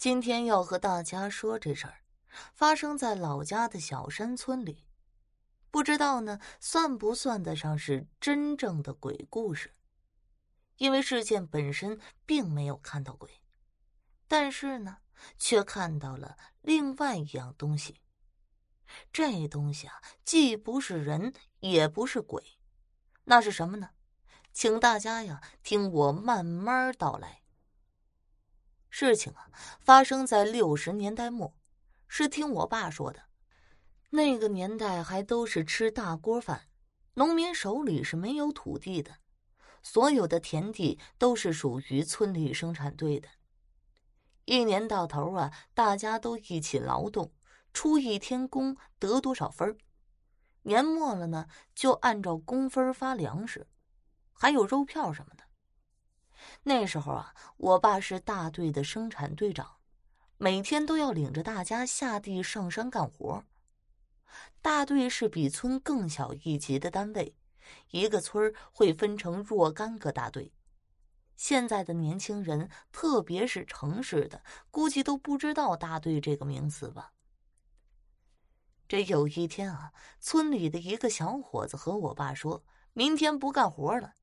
今天要和大家说这事儿，发生在老家的小山村里，不知道呢算不算得上是真正的鬼故事？因为事件本身并没有看到鬼，但是呢，却看到了另外一样东西。这东西啊，既不是人，也不是鬼，那是什么呢？请大家呀，听我慢慢道来。事情啊，发生在六十年代末，是听我爸说的。那个年代还都是吃大锅饭，农民手里是没有土地的，所有的田地都是属于村里生产队的。一年到头啊，大家都一起劳动。出一天工得多少分年末了呢，就按照工分发粮食，还有肉票什么的。那时候啊，我爸是大队的生产队长，每天都要领着大家下地上山干活。大队是比村更小一级的单位，一个村会分成若干个大队。现在的年轻人，特别是城市的，估计都不知道大队这个名词吧。这有一天啊，村里的一个小伙子和我爸说：“明天不干活了，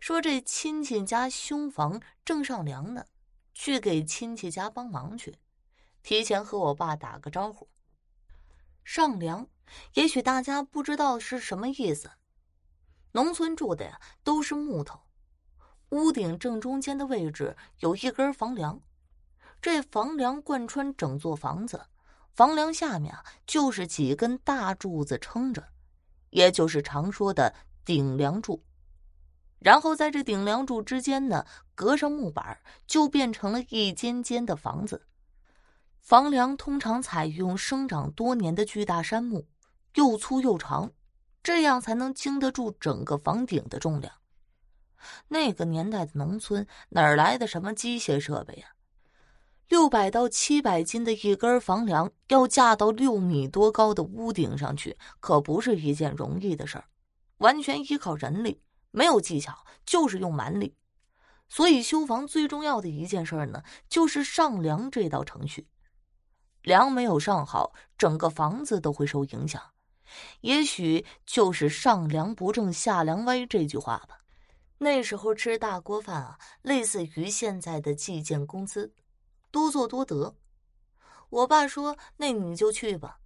说这亲戚家修房正上梁呢，去给亲戚家帮忙去，提前和我爸打个招呼。”上梁，也许大家不知道是什么意思。农村住的呀都是木头，屋顶正中间的位置有一根房梁，这房梁贯穿整座房子。房梁下面，就是几根大柱子撑着，也就是常说的顶梁柱。然后在这顶梁柱之间呢，隔上木板，就变成了一间间的房子。房梁通常采用生长多年的巨大杉木，又粗又长，这样才能经得住整个房顶的重量。那个年代的农村哪儿来的什么机械设备呀？六百到七百斤的一根房梁要架到六米多高的屋顶上去，可不是一件容易的事儿，完全依靠人力，没有技巧，就是用蛮力。所以修房最重要的一件事呢，就是上梁这道程序。梁没有上好，整个房子都会受影响。也许就是“上梁不正下梁歪”这句话吧。那时候吃大锅饭啊，类似于现在的计件工资。多做多得，我爸说：“那你就去吧，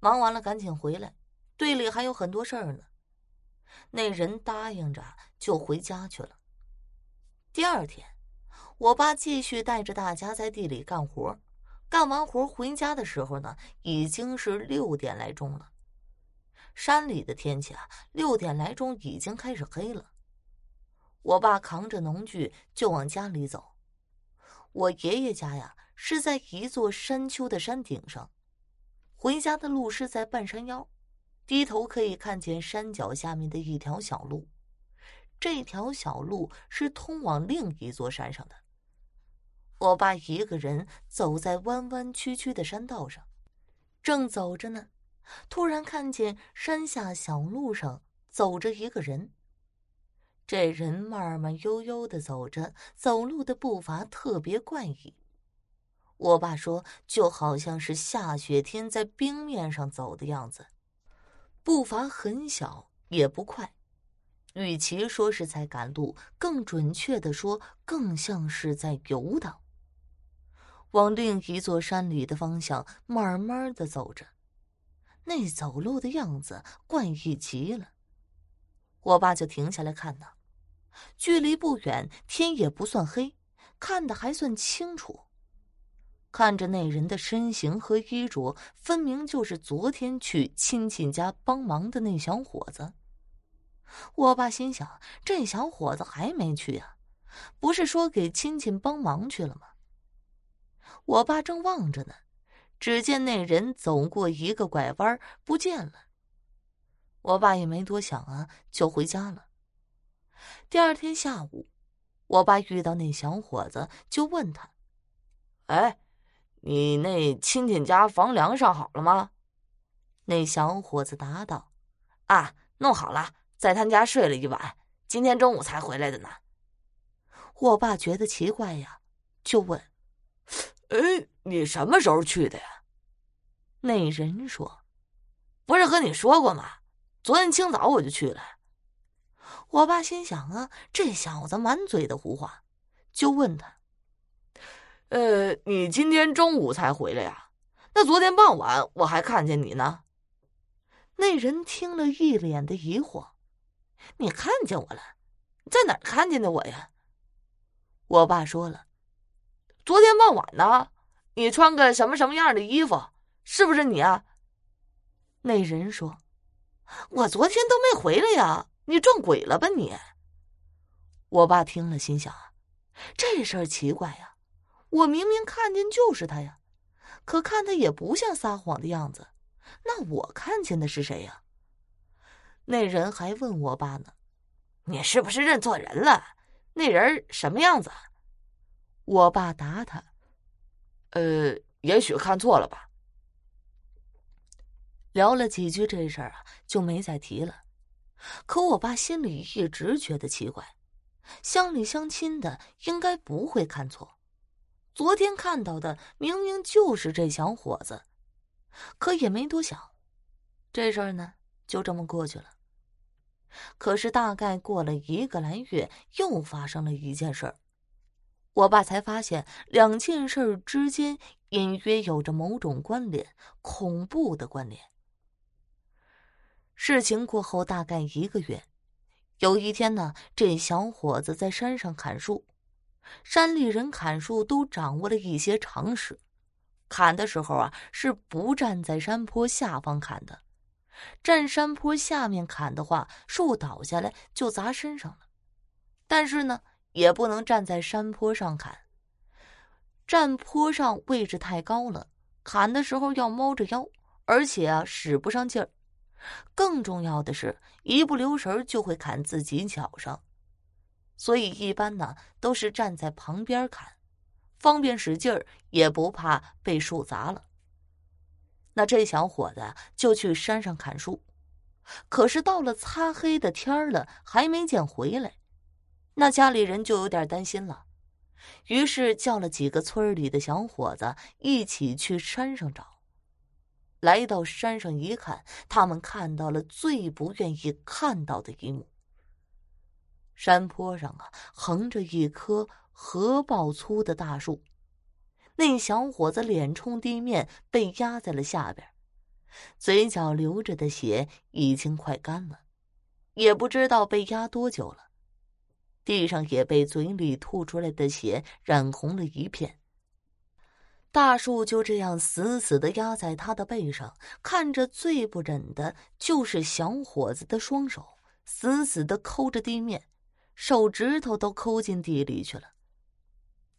忙完了赶紧回来，队里还有很多事儿呢。”那人答应着就回家去了。第二天，我爸继续带着大家在地里干活，干完活回家的时候呢，已经是六点来钟了。山里的天气啊，六点来钟已经开始黑了。我爸扛着农具就往家里走。我爷爷家呀是在一座山丘的山顶上，回家的路是在半山腰，低头可以看见山脚下面的一条小路，这条小路是通往另一座山上的。我爸一个人走在弯弯曲曲的山道上，正走着呢，突然看见山下小路上走着一个人。这人慢慢悠悠的走着，走路的步伐特别怪异。我爸说，就好像是下雪天在冰面上走的样子，步伐很小，也不快。与其说是在赶路，更准确的说，更像是在游荡。往另一座山里的方向慢慢的走着，那走路的样子怪异极了。我爸就停下来看呢，距离不远，天也不算黑，看得还算清楚。看着那人的身形和衣着，分明就是昨天去亲戚家帮忙的那小伙子。我爸心想：这小伙子还没去啊？不是说给亲戚帮忙去了吗？我爸正望着呢，只见那人走过一个拐弯，不见了。我爸也没多想啊，就回家了。第二天下午，我爸遇到那小伙子，就问他：“哎，你那亲戚家房梁上好了吗？”那小伙子答道：“啊，弄好了，在他家睡了一晚，今天中午才回来的呢。”我爸觉得奇怪呀，就问：“哎，你什么时候去的呀？那人说：“不是和你说过吗？昨天清早我就去了。”我爸心想啊，这小子满嘴的胡话，就问他：“呃，你今天中午才回来呀？那昨天傍晚我还看见你呢。”那人听了一脸的疑惑：“你看见我了？在哪儿看见的我呀？”我爸说了：“昨天傍晚呢，你穿个什么什么样的衣服？是不是你啊？”那人说：“我昨天都没回来呀。”你撞鬼了吧你！我爸听了，心想：这事儿奇怪呀，我明明看见就是他呀，可看他也不像撒谎的样子，那我看见的是谁呀？那人还问我爸呢：“你是不是认错人了？那人什么样子？”我爸答他：“呃，也许看错了吧。”聊了几句这事儿啊，就没再提了。可我爸心里一直觉得奇怪，乡里乡亲的应该不会看错，昨天看到的明明就是这小伙子，可也没多想，这事儿呢就这么过去了。可是大概过了一个来月，又发生了一件事儿，我爸才发现两件事之间隐约有着某种关联，恐怖的关联。事情过后大概一个月，有一天呢，这小伙子在山上砍树。山里人砍树都掌握了一些常识，砍的时候啊是不站在山坡下方砍的，站山坡下面砍的话，树倒下来就砸身上了。但是呢，也不能站在山坡上砍，站坡上位置太高了，砍的时候要猫着腰，而且啊使不上劲儿。更重要的是，一不留神就会砍自己脚上，所以一般呢都是站在旁边砍，方便使劲儿，也不怕被树砸了。那这小伙子就去山上砍树，可是到了擦黑的天了，还没见回来，那家里人就有点担心了，于是叫了几个村里的小伙子一起去山上找。来到山上一看，他们看到了最不愿意看到的一幕。山坡上啊，横着一棵河抱粗的大树，那小伙子脸冲地面，被压在了下边，嘴角流着的血已经快干了，也不知道被压多久了，地上也被嘴里吐出来的血染红了一片。大树就这样死死的压在他的背上，看着最不忍的就是小伙子的双手死死的抠着地面，手指头都抠进地里去了。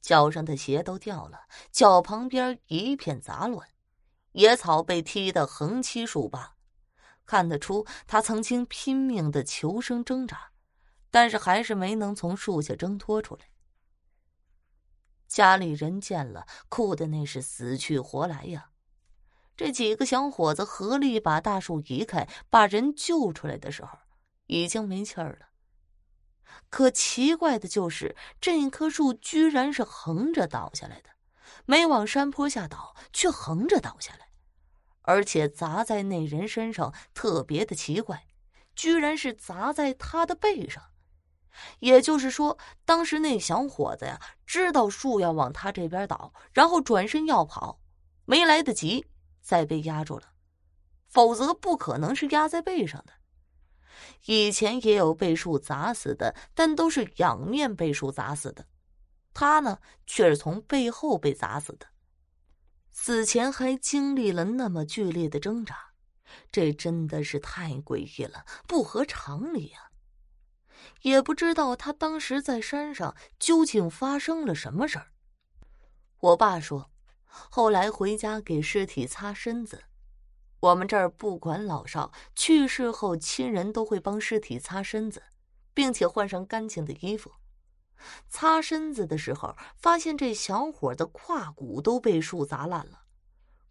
脚上的鞋都掉了，脚旁边一片杂乱，野草被踢得横七竖八，看得出他曾经拼命的求生挣扎，但是还是没能从树下挣脱出来。家里人见了，哭的那是死去活来呀！这几个小伙子合力把大树移开，把人救出来的时候，已经没气儿了。可奇怪的就是，这棵树居然是横着倒下来的，没往山坡下倒，却横着倒下来，而且砸在那人身上特别的奇怪，居然是砸在他的背上。也就是说，当时那小伙子呀，知道树要往他这边倒，然后转身要跑，没来得及，再被压住了。否则不可能是压在背上的。以前也有被树砸死的，但都是仰面被树砸死的，他呢却是从背后被砸死的，死前还经历了那么剧烈的挣扎，这真的是太诡异了，不合常理啊！也不知道他当时在山上究竟发生了什么事儿。我爸说，后来回家给尸体擦身子。我们这儿不管老少，去世后亲人都会帮尸体擦身子，并且换上干净的衣服。擦身子的时候，发现这小伙的胯骨都被树砸烂了。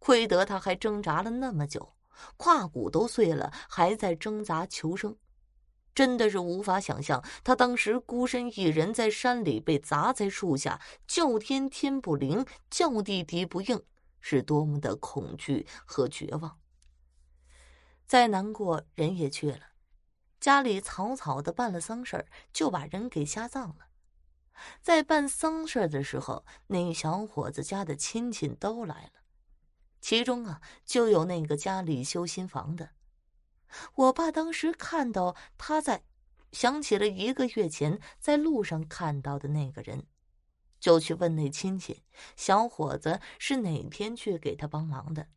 亏得他还挣扎了那么久，胯骨都碎了，还在挣扎求生。真的是无法想象，他当时孤身一人在山里被砸在树下，叫天天不灵，叫地地不应，是多么的恐惧和绝望。再难过，人也去了，家里草草的办了丧事就把人给下葬了。在办丧事的时候，那小伙子家的亲戚都来了，其中啊，就有那个家里修新房的。我爸当时看到他在，想起了一个月前在路上看到的那个人，就去问那亲戚小伙子是哪天去给他帮忙的。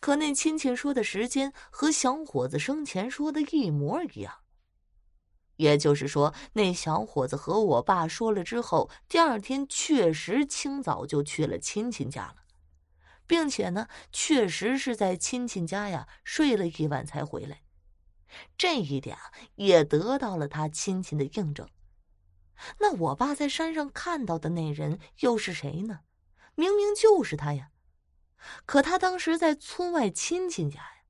可那亲戚说的时间和小伙子生前说的一模一样。也就是说，那小伙子和我爸说了之后，第二天确实清早就去了亲戚家了。并且呢，确实是在亲戚家呀睡了一晚才回来，这一点也得到了他亲戚的印证。那我爸在山上看到的那人又是谁呢？明明就是他呀！可他当时在村外亲戚家呀，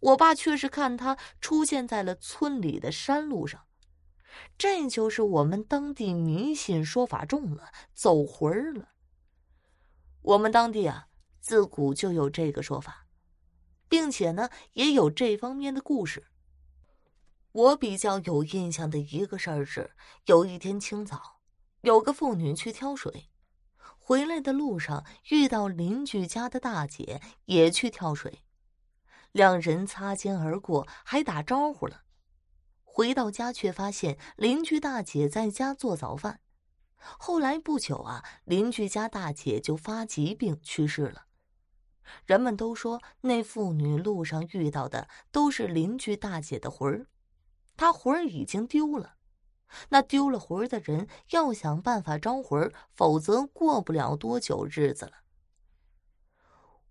我爸却是看他出现在了村里的山路上，这就是我们当地迷信说法中了，走魂了。我们当地啊。自古就有这个说法，并且呢，也有这方面的故事。我比较有印象的一个事儿是，有一天清早，有个妇女去挑水，回来的路上遇到邻居家的大姐也去挑水，两人擦肩而过，还打招呼了。回到家却发现邻居大姐在家做早饭。后来不久啊，邻居家大姐就发疾病去世了。人们都说，那妇女路上遇到的都是邻居大姐的魂儿，她魂儿已经丢了。那丢了魂儿的人要想办法招魂儿，否则过不了多久日子了。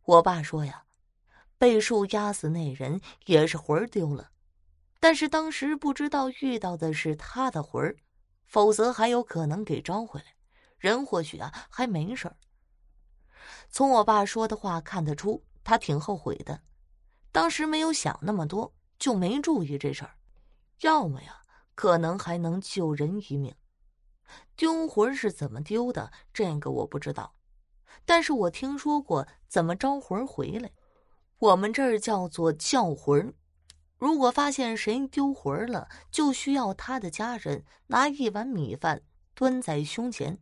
我爸说呀，被树压死那人也是魂儿丢了，但是当时不知道遇到的是他的魂儿，否则还有可能给招回来，人或许啊还没事儿。从我爸说的话看得出，他挺后悔的，当时没有想那么多，就没注意这事儿。要么呀，可能还能救人一命。丢魂是怎么丢的？这个我不知道，但是我听说过怎么招魂回来。我们这儿叫做叫魂。如果发现谁丢魂了，就需要他的家人拿一碗米饭端在胸前，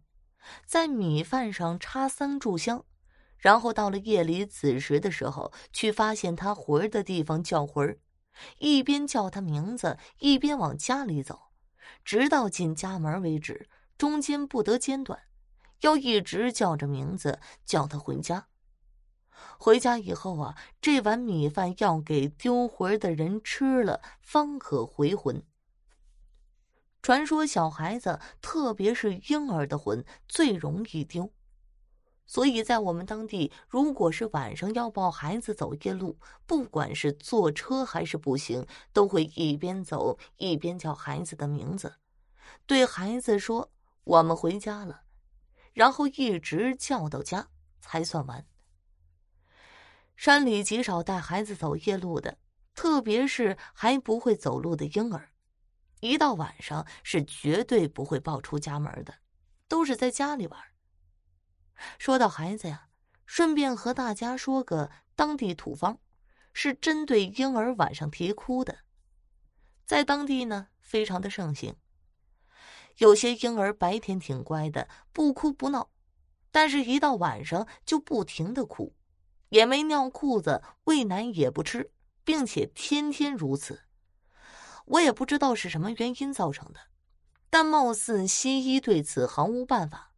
在米饭上插三炷香。然后到了夜里子时的时候，去发现他魂的地方叫魂儿，一边叫他名字，一边往家里走，直到进家门为止，中间不得间断，要一直叫着名字，叫他回家。回家以后啊，这碗米饭要给丢魂的人吃了，方可回魂。传说小孩子，特别是婴儿的魂，最容易丢。所以在我们当地，如果是晚上要抱孩子走夜路，不管是坐车还是步行，都会一边走一边叫孩子的名字，对孩子说：“我们回家了。”然后一直叫到家才算完。山里极少带孩子走夜路的，特别是还不会走路的婴儿，一到晚上是绝对不会抱出家门的，都是在家里玩。说到孩子呀，顺便和大家说个当地土方，是针对婴儿晚上啼哭的，在当地呢非常的盛行。有些婴儿白天挺乖的，不哭不闹，但是一到晚上就不停的哭，也没尿裤子，喂奶也不吃，并且天天如此。我也不知道是什么原因造成的，但貌似西医对此毫无办法。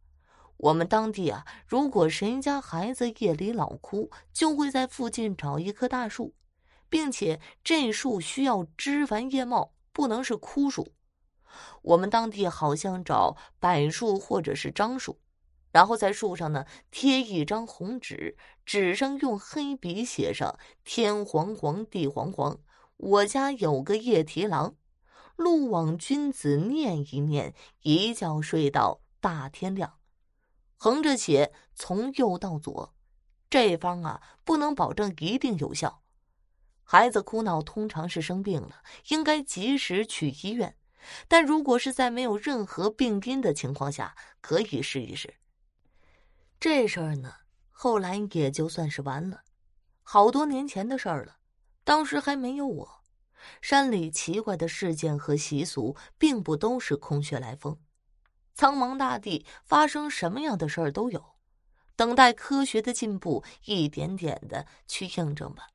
我们当地啊，如果谁家孩子夜里老哭，就会在附近找一棵大树，并且这树需要枝繁叶茂，不能是枯树。我们当地好像找柏树或者是樟树，然后在树上呢贴一张红纸，纸上用黑笔写上“天黄黄，地黄黄，我家有个夜啼郎，路往君子念一念，一觉睡到大天亮。”横着写，从右到左，这方啊不能保证一定有效。孩子哭闹通常是生病了，应该及时去医院。但如果是在没有任何病因的情况下，可以试一试。这事儿呢，后来也就算是完了，好多年前的事儿了。当时还没有我。山里奇怪的事件和习俗，并不都是空穴来风。苍茫大地，发生什么样的事儿都有，等待科学的进步一点点的去印证吧。